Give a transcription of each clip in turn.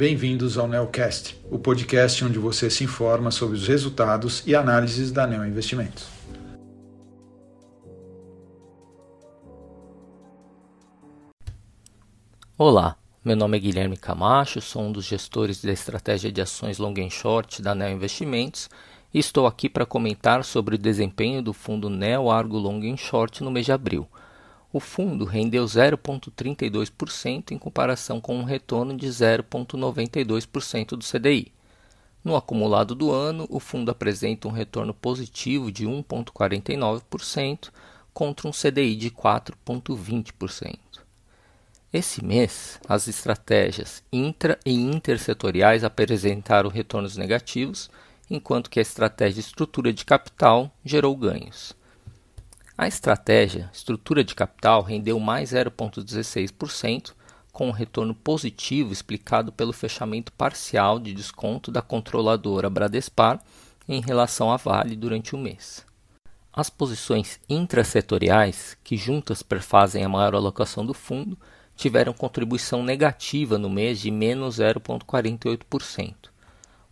bem-vindos ao Neocast, o podcast onde você se informa sobre os resultados e análises da Neo Investimentos. Olá, meu nome é Guilherme Camacho, sou um dos gestores da estratégia de ações long and short da Neo Investimentos e estou aqui para comentar sobre o desempenho do fundo Neo Argo Long and Short no mês de abril o fundo rendeu 0,32% em comparação com um retorno de 0,92% do CDI. No acumulado do ano, o fundo apresenta um retorno positivo de 1,49% contra um CDI de 4,20%. Esse mês, as estratégias intra e intersetoriais apresentaram retornos negativos, enquanto que a estratégia estrutura de capital gerou ganhos. A estratégia estrutura de capital rendeu mais 0,16%, com um retorno positivo explicado pelo fechamento parcial de desconto da controladora Bradespar em relação à Vale durante o mês. As posições intrasetoriais, que juntas perfazem a maior alocação do fundo, tiveram contribuição negativa no mês de menos 0,48%.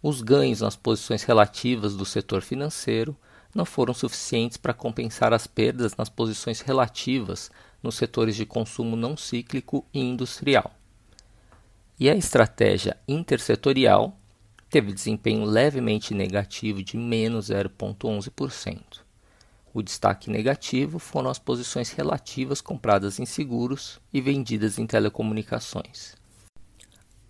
Os ganhos nas posições relativas do setor financeiro não foram suficientes para compensar as perdas nas posições relativas nos setores de consumo não cíclico e industrial. E a estratégia intersetorial teve desempenho levemente negativo de menos 0,11%. O destaque negativo foram as posições relativas compradas em seguros e vendidas em telecomunicações.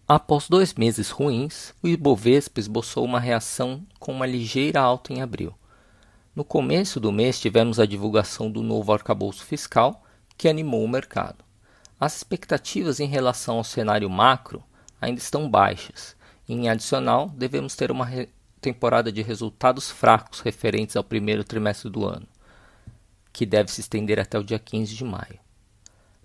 Após dois meses ruins, o Ibovespa esboçou uma reação com uma ligeira alta em abril no começo do mês, tivemos a divulgação do novo arcabouço fiscal, que animou o mercado. As expectativas em relação ao cenário macro ainda estão baixas. Em adicional, devemos ter uma temporada de resultados fracos referentes ao primeiro trimestre do ano, que deve se estender até o dia 15 de maio.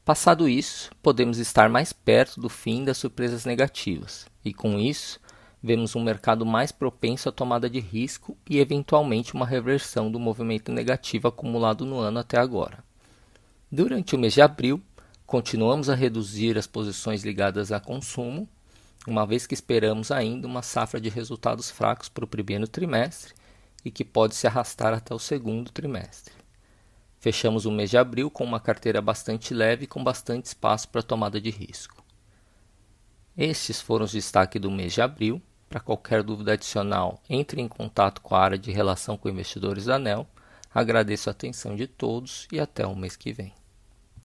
Passado isso, podemos estar mais perto do fim das surpresas negativas, e com isso, vemos um mercado mais propenso à tomada de risco e, eventualmente, uma reversão do movimento negativo acumulado no ano até agora. Durante o mês de abril, continuamos a reduzir as posições ligadas a consumo, uma vez que esperamos ainda uma safra de resultados fracos para o primeiro trimestre e que pode se arrastar até o segundo trimestre. Fechamos o mês de abril com uma carteira bastante leve e com bastante espaço para tomada de risco. Estes foram os destaques do mês de abril. Para qualquer dúvida adicional, entre em contato com a área de relação com investidores da ANEL. Agradeço a atenção de todos e até o mês que vem.